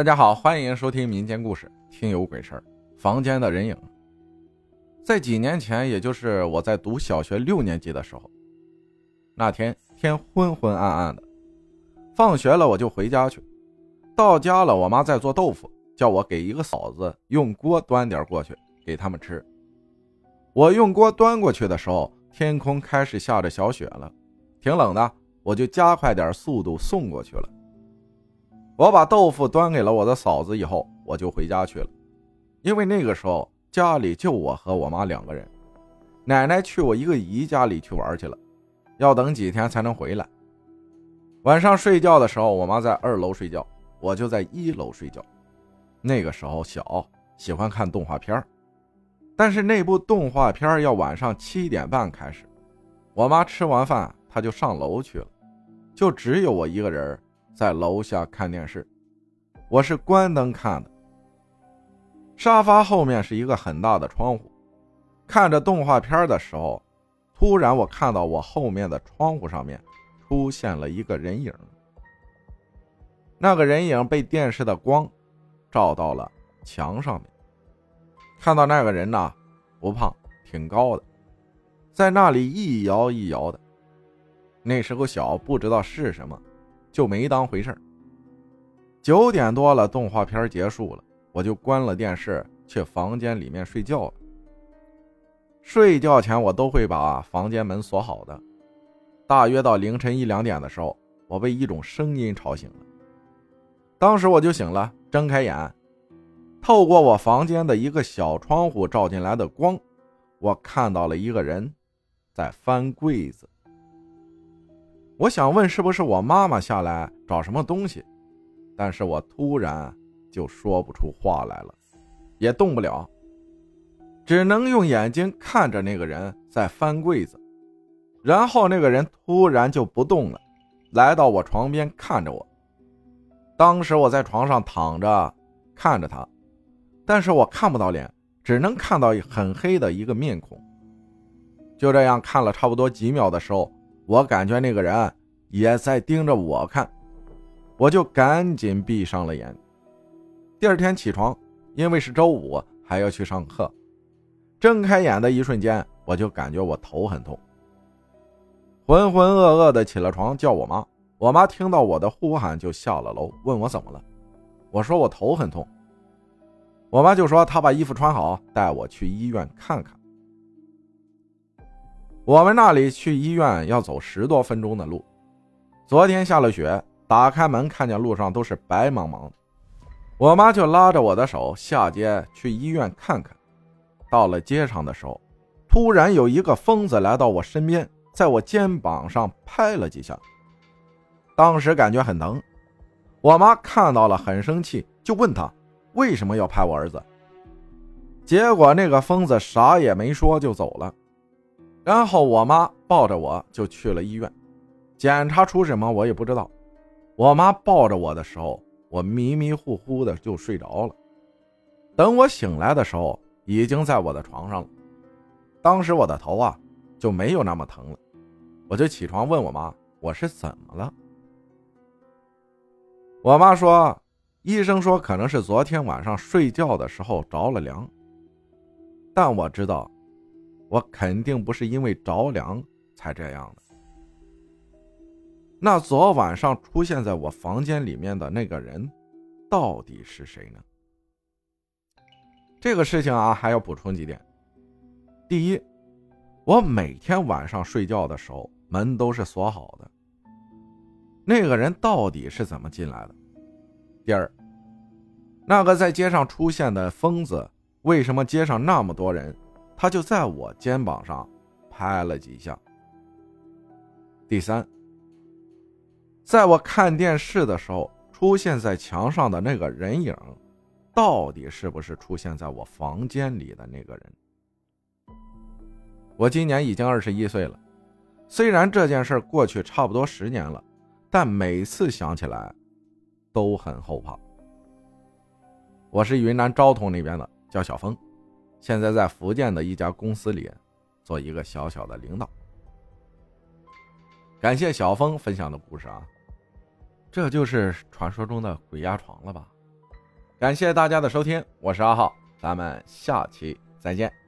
大家好，欢迎收听民间故事《听有鬼事儿》。房间的人影，在几年前，也就是我在读小学六年级的时候，那天天昏昏暗暗的，放学了我就回家去。到家了，我妈在做豆腐，叫我给一个嫂子用锅端点过去给他们吃。我用锅端过去的时候，天空开始下着小雪了，挺冷的，我就加快点速度送过去了。我把豆腐端给了我的嫂子以后，我就回家去了。因为那个时候家里就我和我妈两个人，奶奶去我一个姨家里去玩去了，要等几天才能回来。晚上睡觉的时候，我妈在二楼睡觉，我就在一楼睡觉。那个时候小，喜欢看动画片但是那部动画片要晚上七点半开始。我妈吃完饭，她就上楼去了，就只有我一个人。在楼下看电视，我是关灯看的。沙发后面是一个很大的窗户，看着动画片的时候，突然我看到我后面的窗户上面出现了一个人影。那个人影被电视的光照到了墙上面，看到那个人呢，不胖，挺高的，在那里一摇一摇的。那时候小，不知道是什么。就没当回事九点多了，动画片结束了，我就关了电视，去房间里面睡觉了。睡觉前我都会把房间门锁好的。大约到凌晨一两点的时候，我被一种声音吵醒了。当时我就醒了，睁开眼，透过我房间的一个小窗户照进来的光，我看到了一个人在翻柜子。我想问是不是我妈妈下来找什么东西，但是我突然就说不出话来了，也动不了，只能用眼睛看着那个人在翻柜子，然后那个人突然就不动了，来到我床边看着我。当时我在床上躺着看着他，但是我看不到脸，只能看到很黑的一个面孔。就这样看了差不多几秒的时候。我感觉那个人也在盯着我看，我就赶紧闭上了眼。第二天起床，因为是周五还要去上课，睁开眼的一瞬间，我就感觉我头很痛，浑浑噩噩的起了床，叫我妈。我妈听到我的呼喊就下了楼，问我怎么了。我说我头很痛。我妈就说她把衣服穿好，带我去医院看看。我们那里去医院要走十多分钟的路。昨天下了雪，打开门看见路上都是白茫茫。我妈就拉着我的手下街去医院看看。到了街上的时候，突然有一个疯子来到我身边，在我肩膀上拍了几下。当时感觉很疼。我妈看到了很生气，就问他为什么要拍我儿子。结果那个疯子啥也没说就走了。然后我妈抱着我就去了医院，检查出什么我也不知道。我妈抱着我的时候，我迷迷糊糊的就睡着了。等我醒来的时候，已经在我的床上了。当时我的头啊就没有那么疼了，我就起床问我妈我是怎么了。我妈说，医生说可能是昨天晚上睡觉的时候着了凉，但我知道。我肯定不是因为着凉才这样的。那昨晚上出现在我房间里面的那个人，到底是谁呢？这个事情啊，还要补充几点。第一，我每天晚上睡觉的时候门都是锁好的。那个人到底是怎么进来的？第二，那个在街上出现的疯子，为什么街上那么多人？他就在我肩膀上拍了几下。第三，在我看电视的时候出现在墙上的那个人影，到底是不是出现在我房间里的那个人？我今年已经二十一岁了，虽然这件事过去差不多十年了，但每次想起来都很后怕。我是云南昭通那边的，叫小峰。现在在福建的一家公司里，做一个小小的领导。感谢小峰分享的故事啊，这就是传说中的鬼压床了吧？感谢大家的收听，我是阿浩，咱们下期再见。